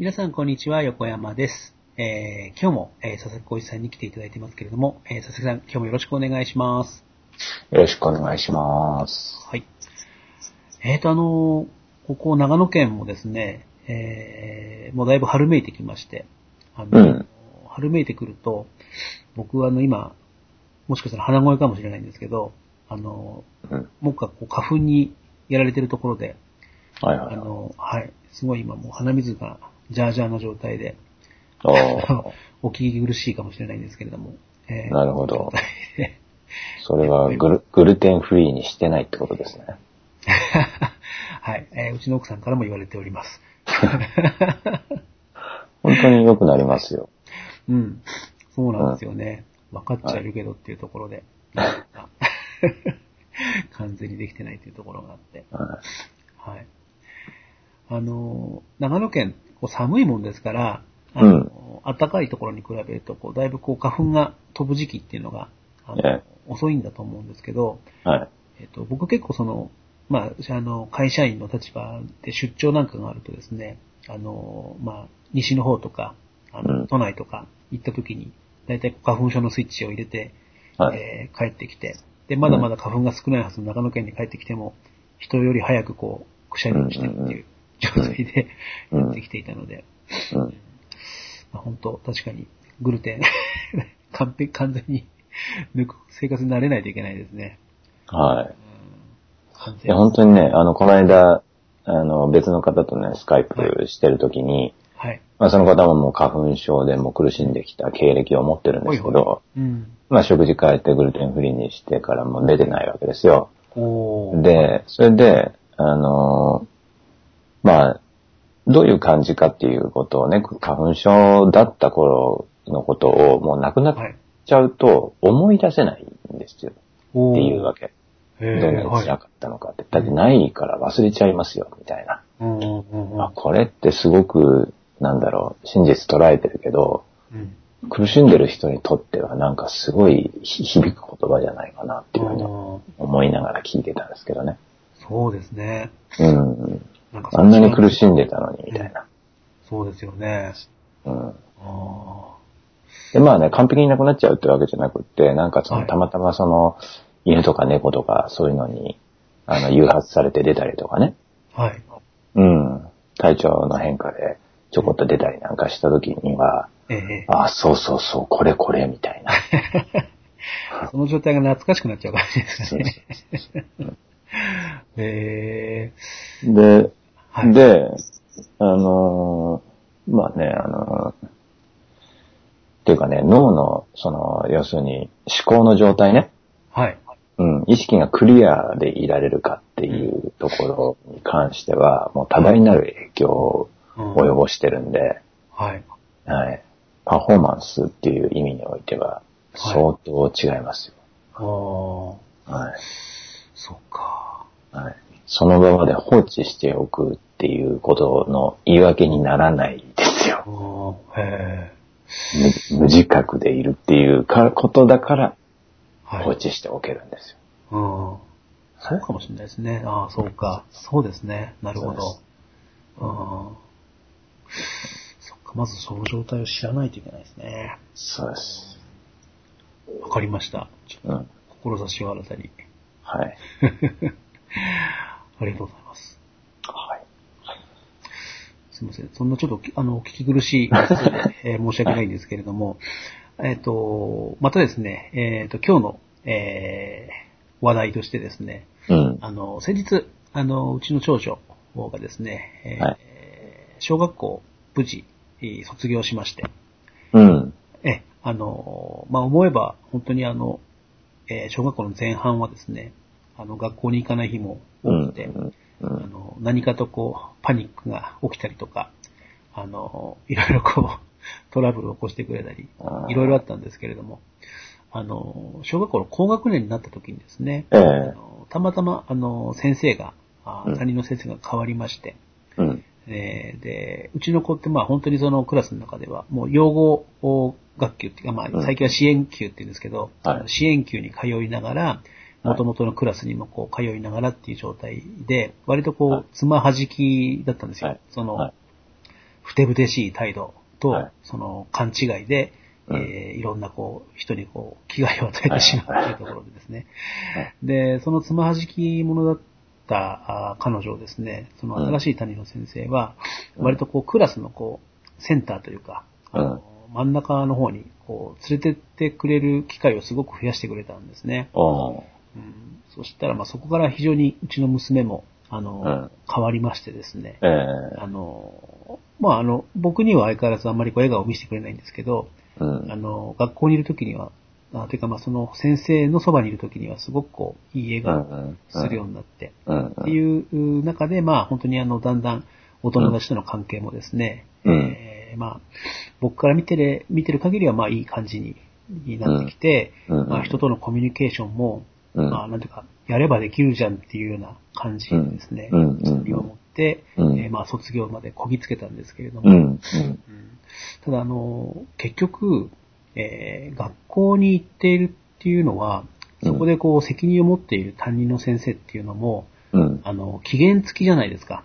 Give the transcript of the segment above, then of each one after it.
皆さん、こんにちは。横山です。えー、今日も、えー、佐々木浩一さんに来ていただいてますけれども、えー、佐々木さん、今日もよろしくお願いします。よろしくお願いします。はい。えーと、あのーここ長野県もですね、えー、もうだいぶ春めいてきまして、あの、うん春めいてくると、僕はあの、今、もしかしたら鼻声かもしれないんですけど、あの、うん。僕がこう花粉にやられてるところで、はいはいはい。あの、はい、すごい今もう鼻水がジャージャーな状態で、お聞き苦しいかもしれないんですけれども。えーなるほど。それはグルグルテンフリーにしてないってことですね。はい、えーうちの奥さんからも言われております。本当に良くなりますよ。うん。そうなんですよね。分かっちゃいるけどっていうところで、完全にできてないというところがあって。ははい。あの、長野県、こう寒いもんですから、あの、暖かいところに比べると、こう、だいぶこう、花粉が飛ぶ時期っていうのが、あのえ遅いんだと思うんですけど、い。はい。えっと、僕結構その、まあ、あの、会社員の立場で出張なんかがあるとですね、あの、まあ、西の方とか、あの、うん都内とか行った時に、だいたい花粉症のスイッチを入れて、はい。えー帰ってきて、で、まだまだ花粉が少ないはずの長野県に帰ってきても、人より早くこう、くしゃみをしてるっていう状態でうんやってきていたので、うん。まあ、本当確かに、グルテン、完璧、完全に抜く生活になれないといけないですね。はい。いや、本当にね、あの、この間、あの、別の方とね、スカイプしてるときに、はい。まあ、その方ももう花粉症でもう苦しんできた経歴を持ってるんですけど、うん。まあ、食事変えてグルテンフリーにしてからもう出てないわけですよ。で、それで、あのまあ、どういう感じかっていうことをね、花粉症だった頃のことをもうなくなっはい。ちゃうと思い出せないんですよ。おーっていうわけ。どんなに辛かったのかって。だってないから忘れちゃいますよ、みたいな。うんうんうんうんあ、これってすごく、なんだろう、真実捉えてるけど、うん苦しんでる人にとってはなんかすごいひ響く言葉じゃないかなっていうふうに思いながら聞いてたんですけどね。そうですね。うん。あんなに苦しんでたのに、みたいな。そうですよね。うん。あで、まあね、完璧になくなっちゃうってわけじゃなくって、なんかその、はいたまたまその、犬とか猫とかそういうのに、あの、誘発されて出たりとかね。ーはい。うん。体調の変化でちょこっと出たりなんかした時には、ええあ、そうそうそう、これこれ、みたいな。その状態が懐かしくなっちゃう感じですかそうね。えで、はいで、あのーまあね、あのーっていうかね、脳の、その、要するに思考の状態ね。ー、はい。うん、意識がクリアでいられるかっていうところに関しては、もう多大なる影響をうん及ぼしてるんで、はい。はい。パフォーマンスっていう意味においては、はい相当違いますああ、よ。はい。そっか。はい。そのままで放置しておくっていうことの言い訳にならないですよ。無無自覚でいるっていうかことだからはい。放置しておけるんですよ。うん。そうかもしれないですね。ああ、そうか。そうですね。なるほど。うん。そっか、まずその状態を知らないといけないですね。そうです。わかりました。ちょっうん。と、志を新たに。はい。ありがとうございます。はい。すみません。そんなちょっと、あの、聞き苦しい えー申し訳ないんですけれども、えっ、と、またですね、えっ、と、今日の、えー話題としてですね、うん。あの、先日、あの、うちの長女がですね、えーはい小学校無事、えー卒業しまして、うん。え、あの、まあ、思えば、本当にあの、えー小学校の前半はですね、あの、学校に行かない日もうん。多くて、うん。あの、何かとこう、パニックが起きたりとか、あの、いろいろこう、トラブルを起こしてくれたりいろいろあったんですけれども、あの、小学校の高学年になった時にですね、ええ。あのたまたま、あの、先生が、担任の先生が変わりまして、うん。えーで、うちの子ってまあ本当にそのクラスの中では、もう養護学級っていうか、まあうん。最近は支援級って言うんですけど、はい。あの支援級に通いながら、はい元々のクラスにもこう通いながらっていう状態で、割とこう、はい。つまはじきだったんですよ。はい。その、はい。ふてぶてしい態度と、はい。その勘違いで、うん。えーいろんなこう、人にこう、危害を与えてしまうというところでですね。はい。で、そのつまはじき者だったあ彼女をですね、その新しい谷の先生は、うん。割とこう、クラスのこう、センターというか、あの真ん中の方にこう、連れてってくれる機会をすごく増やしてくれたんですね。そしたら、まあそこから非常にうちの娘も、あの、うん。変わりましてですね。ええ。あの、まああの、僕には相変わらずあんまりこう笑顔を見せてくれないんですけど、うん。あの、学校にいる時には、あていうかまあその先生のそばにいる時にはすごくこう、いい笑顔をするようになって、うん。っていう中で、まあ本当にあの、だんだんお友達との関係もですね、うん。えーまあ、僕から見てる、見てる限りはまあいい感じにになってきて、うん。うん。まあ人とのコミュニケーションも、うん。まあなんていうか、やればできるじゃんっていうような感じですね。うん。うん。うん。見守って、うん。えーまあ卒業までこぎつけたんですけれども、うん。うん。うん。ただあの、結局、えー学校に行っているっていうのは、そこでこう責任を持っている担任の先生っていうのも、うん。あの、期限付きじゃないですか。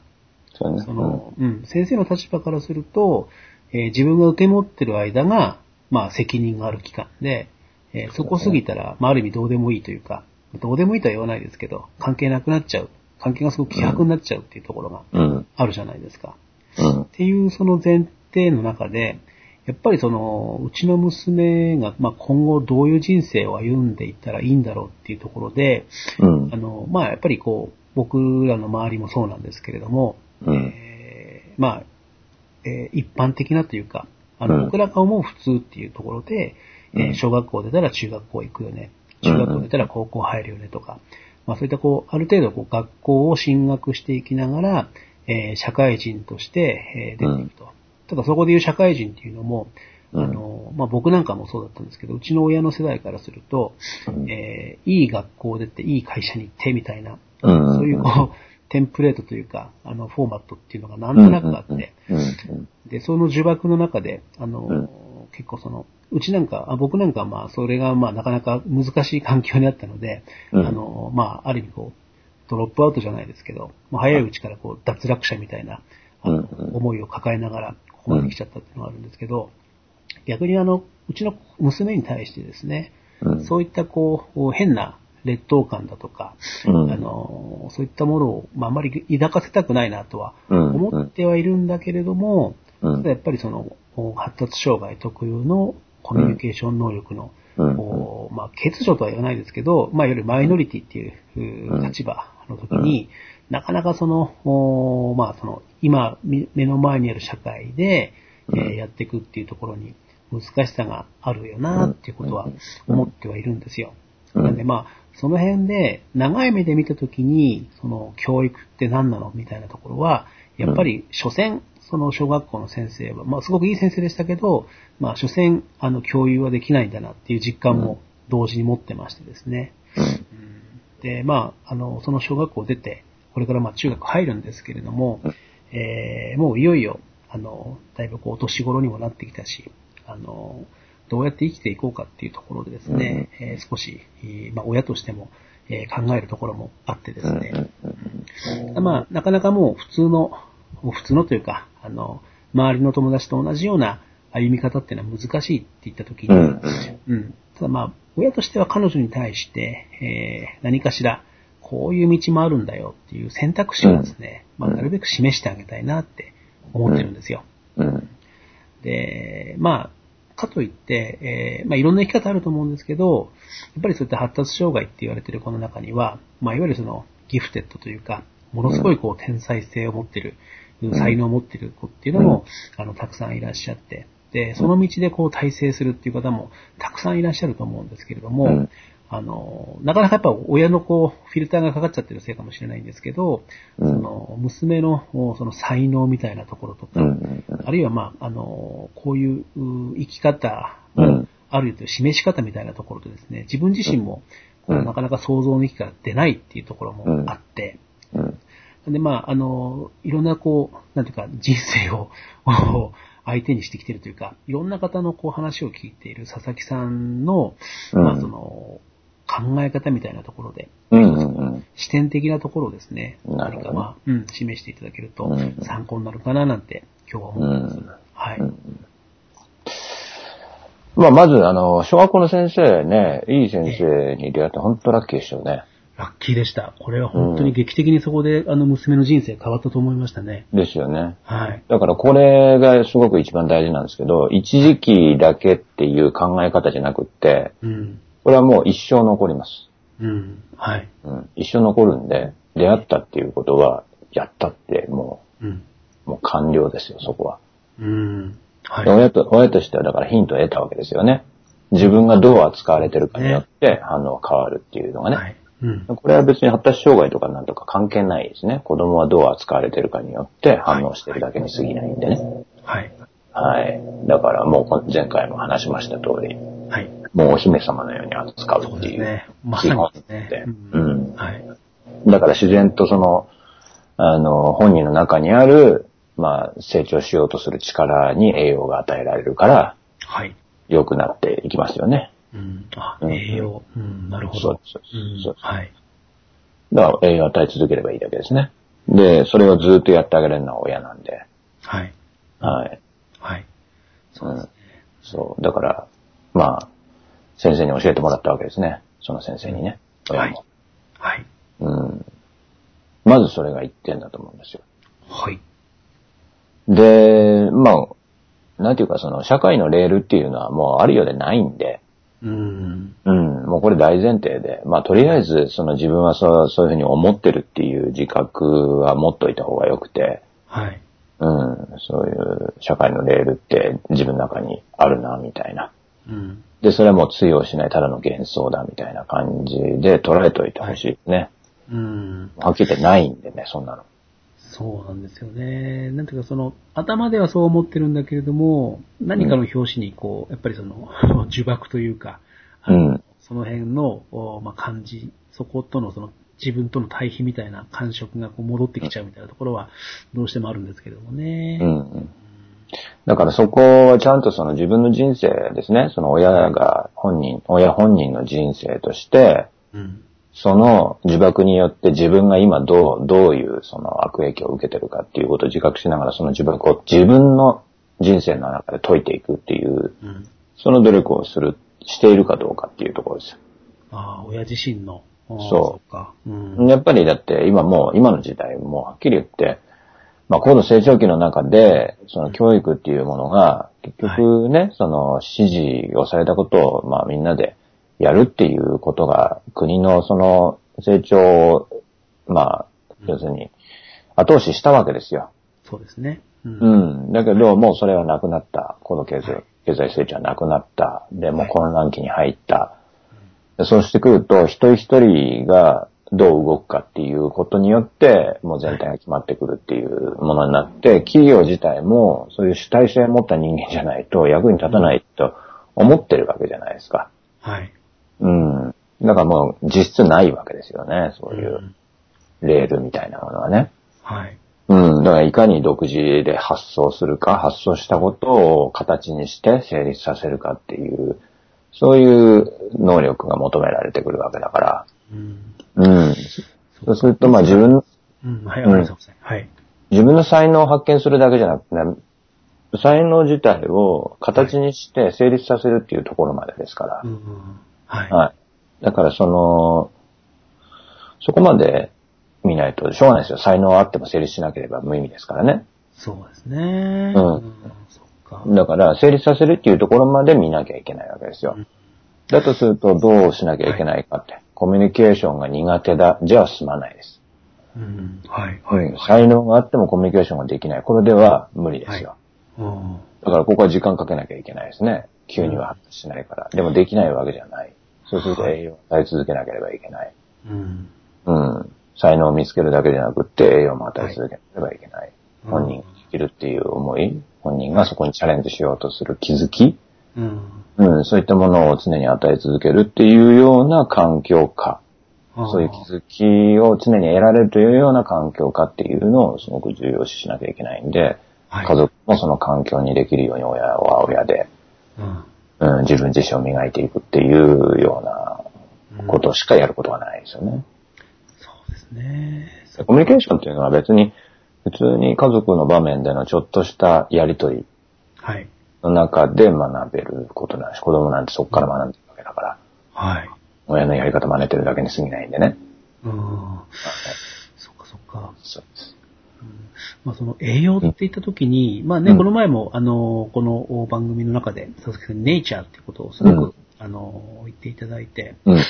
そうね。その、うん、先生の立場からすると、えー自分が受け持ってる間が、まあ責任がある期間で、えーそこ過ぎたら、まあある意味どうでもいいというか、どうでもいいとは言わないですけど、関係なくなっちゃう。関係がすごく希薄になっちゃうっていうところがうん。あるじゃないですか。うん。っていうその前提の中で、やっぱりその、うちの娘が、まあ、今後どういう人生を歩んでいったらいいんだろうっていうところで、うん。あの、まあ、やっぱりこう、僕らの周りもそうなんですけれども、うん。えーまあ、えー一般的なというか、あの、うん。僕らが思う普通っていうところで、えーうん。小学校出たら中学校行くよね、中学校出たら高校入るよねとか、まあそういったこう、ある程度こう学校を進学していきながら、えー社会人として、えー出ていくと。ただそこでいう社会人っていうのも、あの、まあ僕なんかもそうだったんですけど、うちの親の世代からすると、うん。えーいい学校出て、いい会社に行ってみたいな、うん。そういうこう、テンプレートというか、あの、フォーマットっていうのがなんとなくあって、で、その呪縛の中で、あの、うん。結構その、うちなんか、あ僕なんかはまあ、それがまあ、なかなか難しい環境にあったので、うん。あの、まあ、ある意味こう、ドロップアウトじゃないですけど、もう早いうちからこう、脱落者みたいな、あの、思いを抱えながら、ここまで来ちゃったっていうのがあるんですけど、逆にあの、うちの娘に対してですね、うん。そういったこう、変な劣等感だとか、うん。あの、そういったものを、まあ、あまり抱かせたくないなとはうん。思ってはいるんだけれども、うん。ただやっぱりその、発達障害特有のコミュニケーション能力の、うん。こうまあ、欠如とは言わないですけど、まあ、いわゆるマイノリティっていううん。立場の時に、なかなかその、おまあ、その、今、み目の前にある社会で、えーやっていくっていうところに難しさがあるよなっていうことは思ってはいるんですよ。うん。なんでまあ、その辺で長い目で見たときに、その教育って何なのみたいなところは、やっぱり所詮、その小学校の先生は、まあすごくいい先生でしたけど、まあ所詮、あの共有はできないんだなっていう実感も同時に持ってましてですね。うん。で、まあ、あの、その小学校を出て、これからまあ中学入るんですけれども、えーもういよいよ、あの、だいぶこう、お年頃にもなってきたし、あの、どうやって生きていこうかっていうところでですね、えー少し、えーまあ、親としても、えー考えるところもあってですね、まあ、なかなかもう普通の、普通のというか、あの、周りの友達と同じような歩み方っていうのは難しいって言ったときに、うんうん。ただまあ、親としては彼女に対して、えー何かしら、こういう道もあるんだよっていう選択肢をですね、まあ、なるべく示してあげたいなって思ってるんですよ。うん。で、まあ、かといって、えーまあ、いろんな生き方あると思うんですけど、やっぱりそういった発達障害って言われてるこの中には、まあ、いわゆるそのギフテッドというか、ものすごいこう天才性を持ってる、才能を持ってる子っていうのも、あの、たくさんいらっしゃって、で、その道でこう体制するっていう方もたくさんいらっしゃると思うんですけれども、うん。あの、なかなかやっぱ親のこう、フィルターがかかっちゃってるせいかもしれないんですけど、うん。その、娘のその才能みたいなところとか、あるいはまあ、あの、こういうう生き方あるという示し方みたいなところでですね、自分自身も、なかなか想像の域から出ないっていうところもあって、うんで、まあ、あの、いろんなこう、なんていうか、人生を を相手にしてきてるというか、いろんな方のこう話を聞いている佐々木さんの、うんまあ、その、考え方みたいなところで、うんうんうん視点的なところをですね、何かまあ、うん、示していただけるとうん参考になるかななんて今日は思ってます。うんはい。うんまあ、まず、あの、小学校の先生ね、いい先生に出会って本当ラッキーでしたよね。ラッキーでした。これは本当に劇的にそこで、あの、娘の人生変わったと思いましたね。ですよね。はい。だからこれがすごく一番大事なんですけど、一時期だけっていう考え方じゃなくって、うん。これはもう一生残ります。うん。はい。うん、一生残るんで、出会ったっていうことは、やったってもうん。う、もう完了ですよ、そこは。うん。はいで。親と、親としてはだからヒントを得たわけですよね。自分がどう扱われてるかによって反応が変わるっていうのがね。はい。うん。これは別に発達障害とかなんとか関係ないですね。子供はどう扱われてるかによって反応してるだけに過ぎないんでね。はい。はい。だからもうこ前回も話しました通り、はい。もうお姫様のように扱うそうっていう。ですね。まさにですね。うん。はい。だから自然とその、あの、本人の中にある、まあ、成長しようとする力に栄養が与えられるから、はい。良くなっていきますよね。うん。あ、うん栄養。うん。なるほど。そうです。うんそうですはい。だから栄養を与え続ければいいだけですね。で、それをずっとやってあげれるのは親なんで。はい。はい。はい。そうですね。そう。だから、まあ、先生に教えてもらったわけですね。その先生にね。親も。はい。うん。まずそれが一点だと思うんですよ。はい。で、まあ、なんていうかその社会のレールっていうのはもうあるようでないんで、うん。うん、もうこれ大前提で、まあとりあえずその自分はそうそういうふうに思ってるっていう自覚は持っといた方がよくて、はい。うん、そういう社会のレールって自分の中にあるな、みたいな。うん。で、それはもう通用しないただの幻想だ、みたいな感じで捉えといてほしいですね。うん。はっきり言ってないんでね、そんなの。そうなんですよね。なんていうか、その、頭ではそう思ってるんだけれども、何かの表紙に、こう、やっぱりその、呪縛というか、うんその辺の、おまあ、感じ、そことのその、自分との対比みたいな感触がこう戻ってきちゃうみたいなところは、どうしてもあるんですけれどもね。うん。だからそこはちゃんとその自分の人生ですね、その親が本人、親本人の人生として、うん。その呪縛によって自分が今どう、どういうその悪影響を受けてるかっていうことを自覚しながらその呪縛を自分の人生の中で解いていくっていう、うん。その努力をする、しているかどうかっていうところですよ。ああ、親自身の。そうそうか。うん。やっぱりだって今もう、今の時代もうはっきり言って、まあ高度成長期の中で、その教育っていうものが、結局ね、その指示をされたことを、まあみんなでやるっていうことが、国のその成長を、まあ、要するに、後押ししたわけですよ。そうですね。うん。うん。だけど、もうそれはなくなった。高度経済経済成長はなくなった。で、もう混乱期に入った。でそうしてくると、一人一人がどう動くかっていうことによって、もう全体が決まってくるっていうものになって、企業自体もそういう主体性を持った人間じゃないと役に立たないと思ってるわけじゃないですか。はい。うん。だからもう実質ないわけですよね。そういうレールみたいなものはね。はい。うん。だからいかに独自で発想するか、発想したことを形にして成立させるかっていう、そういう能力が求められてくるわけだから。うん。うん。そうすると、まあ自分、うん。はい、わかりました。はい。自分の才能を発見するだけじゃなくてね、才能自体を形にして成立させるっていうところまでですからう。ん。はい。はい。だからその、そこまで見ないとしょうがないですよ。才能あっても成立しなければ無意味ですからね。そうですね。うんそっか。だから、成立させるっていうところまで見なきゃいけないわけですよ。だとすると、どうしなきゃいけないかって。コミュニケーションが苦手だ。じゃあ済まないです。うん。はい。うん才能があってもコミュニケーションができない。これでは無理ですよ。うん。だから、ここは時間かけなきゃいけないですね。急には発達しないから。でもできないわけじゃない。そうすると栄養を与え続けなければいけない。うん。うん。才能を見つけるだけじゃなくって栄養も与え続けなければいけない。うん本人が生きるっていう思い、本人がそこにチャレンジしようとする気づき、うん。うん、そういったものを常に与え続けるっていうような環境下、そういう気づきを常に得られるというような環境下っていうのをすごく重要視しなきゃいけないんで、はい家族もその環境にできるように親は親で、うん。うん、自分自身を磨いていくっていうようなことしかやることがないですよね。そうですね。コミュニケーションっていうのは別に、普通に家族の場面でのちょっとしたやりとりはい。の中で学べることなんです。子供なんてそこから学んでるわけだから、はい。親のやり方真似てるだけに過ぎないんでね。うん。そっかそっか。そうです。まあその栄養って言った時に、まあね、うん。この前も、あの、この番組の中で、佐々木さん、ネイチャーっていうことをすごく、うん。あの、言っていただいて、うん。うん。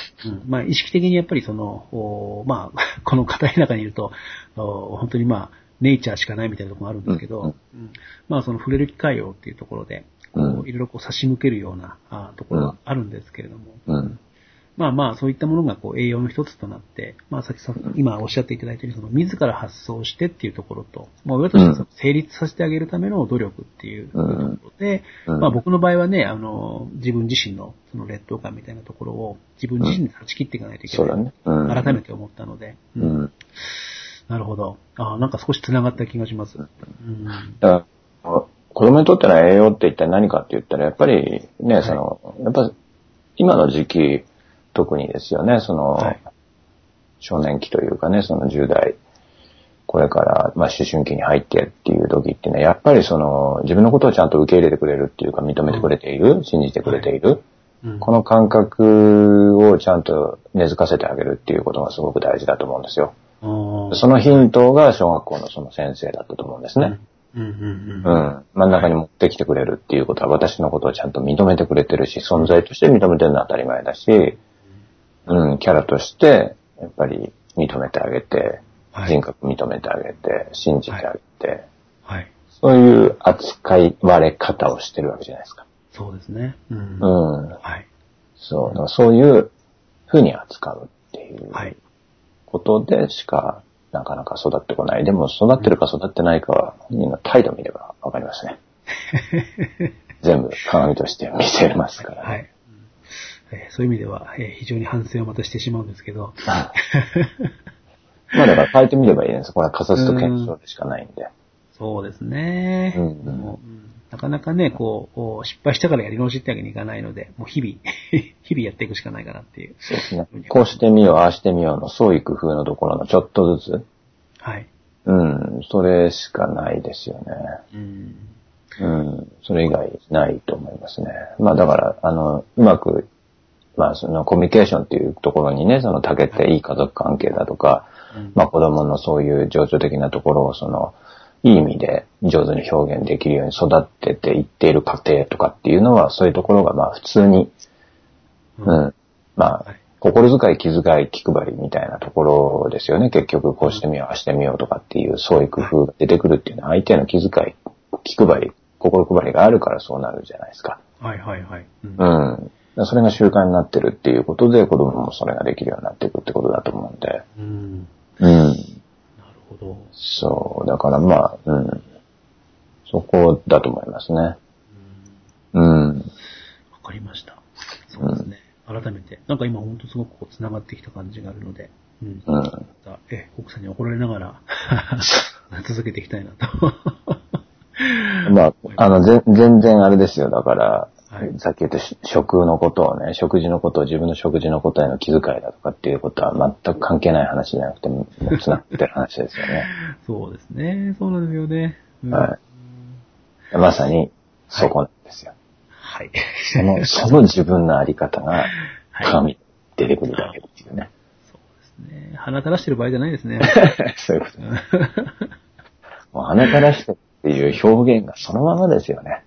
まあ意識的にやっぱりその、おまあ、この硬い中にいると、お本当にまあ、ネイチャーしかないみたいなところもあるんですけど、うん。うん。まあその触れる機会をっていうところで、こういろいろこう差し向けるようなあところがあるんですけれども、うん。まあまあ、そういったものがこう栄養の一つとなって、まあさっきさ、今おっしゃっていただいたように、その自ら発想してっていうところと、まあ親としてその成立させてあげるための努力っていうところで、うんまあ僕の場合はね、あの、自分自身のその劣等感みたいなところを自分自身で断ち切っていかないといけない。そうだね。うん。改めて思ったので、ううんん。なるほど。ああ、なんか少し繋がった気がします。うん。だから、子供にとっての栄養って一体何かって言ったら、やっぱりね、その、やっぱ今の時期、特にですよね、その、はい少年期というかね、その10代、これから、まあ、思春期に入ってっていう時っていうのは、やっぱりその、自分のことをちゃんと受け入れてくれるっていうか、認めてくれている、信じてくれている、うんこの感覚をちゃんと根付かせてあげるっていうことがすごく大事だと思うんですよ。そのヒントが小学校のその先生だったと思うんですね。うんうんうんう。ん。真ん中に持ってきてくれるっていうことは私のことをちゃんと認めてくれてるし、存在として認めてるのは当たり前だし、うん、キャラとして、やっぱり認めてあげて、はい人格認めてあげて、信じてあげて、はい。そういう扱い割れ方をしてるわけじゃないですか。そうですね。うん。うん。はい。そう。そういう風に扱うっていうはい。ことでしか、なかなか育ってこない。でも育ってるか育ってないかは、本人の態度見ればわかりますね。全部鏡として見せますから、ね。はい。うんえーそういう意味では、えー非常に反省をまたしてしまうんですけど、まあだから変えてみればいいです。これは仮説と検証でしかないんで。そうですね。うんもううんなかなかね、こう、こう失敗したからやり直しってわけにいかないので、もう日々、日々やっていくしかないかなっていう。そうですね。こうしてみよう、ああしてみようの創意工夫のところのちょっとずつ。はい。うん、それしかないですよね。うん。うん、それ以外ないと思いますね。まあだから、あの、うまく、まあそのコミュニケーションっていうところにね、その長けていい家族関係だとか、うんまあ子供のそういう情緒的なところをその、いい意味で上手に表現できるように育てていっている過程とかっていうのは、そういうところがまあ普通に、うん、まあはい、心遣い、気遣い、気配りみたいなところですよね。結局、こうしてみよう、ああしてみようとかっていう創意工夫が出てくるっていうのは、相手への気遣い、気配り、心配りがあるからそうなるじゃないですか。はいはいはい。うんうん。それが習慣になってるっていうことで、子供もそれができるようになっていくってことだと思うんで。うん。うん。なるほど。そう。だからまあ、うん。そこだと思いますね。うんうん。わかりました。そうですね。改めて。なんか今本当すごくこう繋がってきた感じがあるので、うん。うん。またえ、奥さんに怒られながら 続けていきたいなと。まあ、あの、ぜ全然あれですよ。だから、はいさっき言ったし食のことをね、食事のことを自分の食事のことへの気遣いだとかっていうことは全く関係ない話じゃなくて、もう繋がってる話ですよね。そうですね。そうなんですよね。うんはい。まさに、そこなんですよ。はい。その、その自分のあり方が、はい鏡に出てくるだけっていうね。そうですね。鼻垂らしてる場合じゃないですね。そういうこと。もう鼻からしてっていう表現がそのままですよね。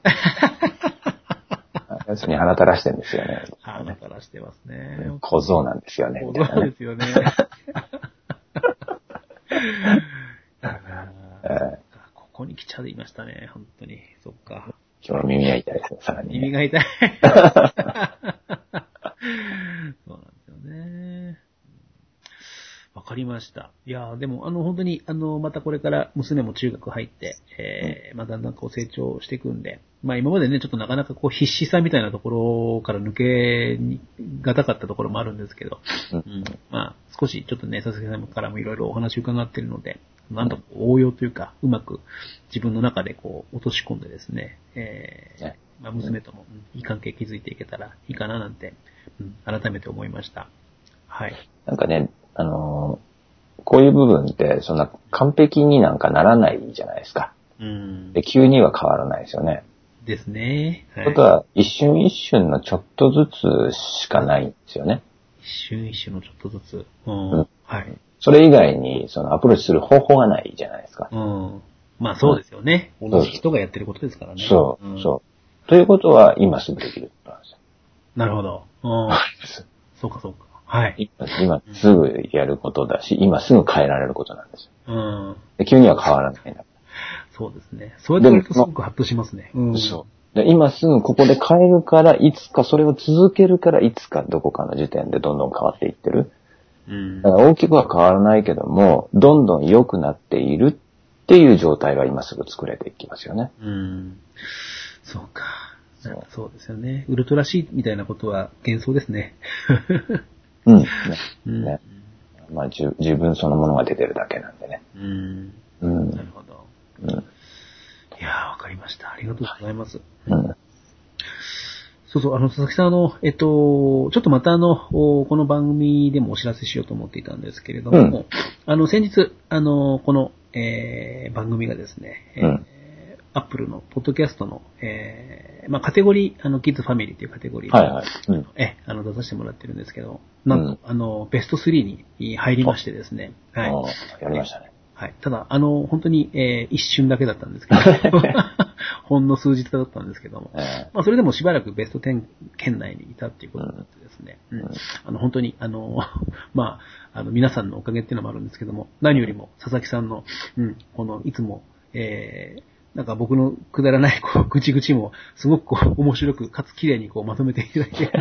要するに鼻垂らしてるんですよね。鼻垂らしてますね。小僧なんですよね。みたいなねそうですよね。えここに来ちゃいましたね。本当に。そっか。今日耳が痛いですね、さらにね。耳が痛い。そうなんですよね。わかりました。いやーでも、あの、本当に、あの、またこれから娘も中学入って、えー、まあ、だんだんこう成長していくんで、まあ、今までね、ちょっとなかなかこう、必死さみたいなところから抜けにがたかったところもあるんですけど、うんうん、まあ、少しちょっとね、佐々木さんからもいろいろお話伺ってるので、なんと応用というか、うまく自分の中でこう、落とし込んでですね、えーねまあ、娘ともうんいい関係築いていけたらいいかななんて、うん、改めて思いました。はい。なんかね、あのーこういう部分って、そんな完璧になんかならないじゃないですか。うん。で急には変わらないですよね。ですね。はことは、一瞬一瞬のちょっとずつしかないんですよね。一瞬一瞬のちょっとずつ。うん。うんはい。それ以外に、そのアプローチする方法がないじゃないですか。うん。まあそうですよね。ん同じ人がやってることですからね。そう、んそう。ということは、今すぐできるなんですよ。なるほど。うん。そうかそうか。はい。今今すぐやることだし、今すぐ変えられることなんですよ。うん。で急には変わらないんだ。そうですね。そうやってとすごくハッとしますね。うん。そう。で今すぐここで変えるから、いつかそれを続けるから、いつかどこかの時点でどんどん変わっていってる。うんだ。から大きくは変わらないけども、どんどん良くなっているっていう状態が今すぐ作れていきますよね。うん。そうか。そうそうですよね。ウルトラ C みたいなことは幻想ですね。うん。ねうん。ねまあ、じゅ自分そのものが出てるだけなんでね。うん。うん。なるほど。うん。いやー、わかりました。ありがとうございます。うん。そうそう、あの、佐々木さん、あの、えっと、ちょっとまたあの、おこの番組でもお知らせしようと思っていたんですけれども、うんあの、先日、あの、この、えー番組がですね、えーうんアップルのポッドキャストの、えーまあ、カテゴリー、あの、キッズファミリーっていうカテゴリーで、はいはい。うん。え、あの、出させてもらってるんですけど、なんと、あの、ベスト3に入りましてですね、はい。やりましたね。はい。ただ、あの、本当に、えー一瞬だけだったんですけど、ほんの数日だったんですけども、えまあ、それでもしばらくベスト10圏内にいたっていうことになってですね、うんうんあの、本当に、あの、まあ、あの、皆さんのおかげっていうのもあるんですけども、何よりも、佐々木さんの、うん、この、いつも、えーなんか僕のくだらない、こう、ぐちぐちも、すごくこう、面白く、かつ綺麗にこう、まとめていただいて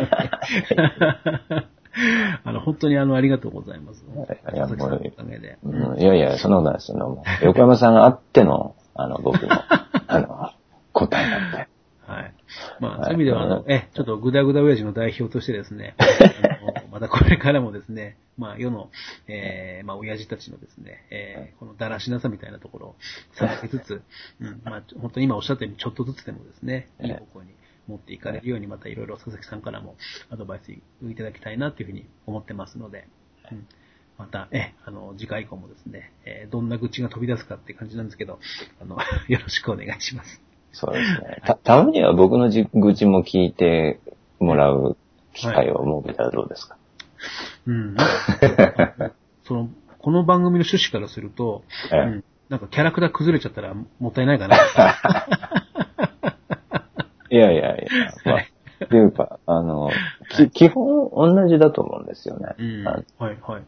あの、本当にあの、ありがとうございます。いや佐々木さんのおかげで。うん、いやいや、そんなことないです横山さんがあっての、あの、僕の、あの、答えなんで。はい。まあ、はいそういう意味では、あの、え、ちょっとグダグダ親父の代表としてですね、またこれからもですね、まあ、世の、えー、まあ、親父たちのですね、えー、このだらしなさみたいなところを探りつつ、うん、まあ、本当に今おっしゃったように、ちょっとずつでもですね、いい方向に持っていかれるように、またいろいろ佐々木さんからもアドバイスいただきたいなというふうに思ってますので、うんまた、え、あの、次回以降もですね、えーどんな愚痴が飛び出すかって感じなんですけど、あの、よろしくお願いします。そうですね。た、たまには僕のじ愚痴も聞いてもらう機会を設けたらどうですか、うん。その、この番組の趣旨からすると、ええうん、なんかキャラクター崩れちゃったらもったいないかな。いやいやいや、まあ、っていうか、あの、き基本同じだと思うんですよね。うん。あはい、はい。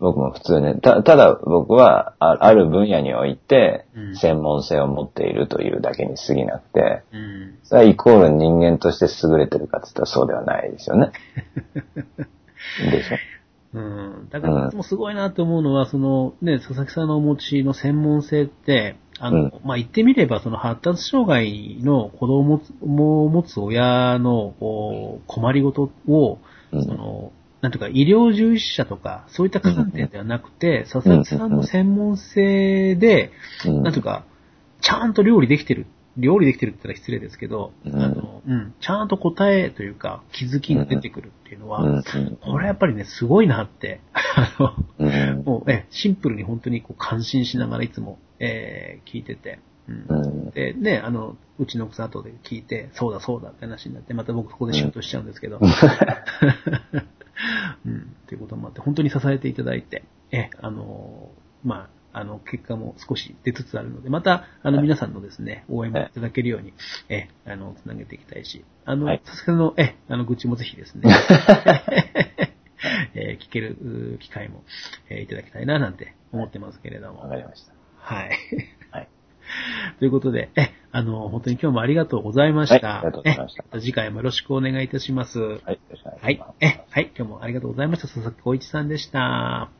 僕も普通ね、たただ僕はあある分野においてうん専門性を持っているというだけに過ぎなくて、うん。それはイコール人間として優れてるかって言ったらそうではないですよね。でしょ？うん。だから、もすごいなと思うのは、その、ね、佐々木さんのお持ちの専門性って、あの、うんまあ、言ってみれば、その発達障害の子供を持つ親の、こう困りごとを、うんその、なんていうか、医療従事者とか、そういった観点ではなくて、佐々木さんの専門性で、うん。なんていうか、ちゃんと料理できてる。料理できてるって言ったら失礼ですけど、うん。あの、うん、ちゃんと答えというか、気づきが出てくるっていうのは、これやっぱりね、すごいなって、あの、うん。もう、え、シンプルに本当にこう感心しながらいつも、えー聞いてて、うん。うん。で、ね、あの、うちの奥さん後で聞いて、そうだそうだって話になって、また僕そこでシュッとしちゃうんですけど、うん、ということもあって、本当に支えていただいて、え、あの、まあ、あの、結果も少し出つつあるので、また、あの、皆さんのですね、応援もいただけるように、え、あの、つなげていきたいし、あの、はいさすがの、え、あの、愚痴もぜひですね、えー聞ける機会も、えーいただきたいな、なんて思ってますけれども。わかりました。はい。はい。ということで、え、あの、本当に今日もありがとうございました。はいありがとうございました次回もよろしくお願いいたします。はい。よろしくお願いしますはい。え、はい。今日もありがとうございました。佐々木浩一さんでした。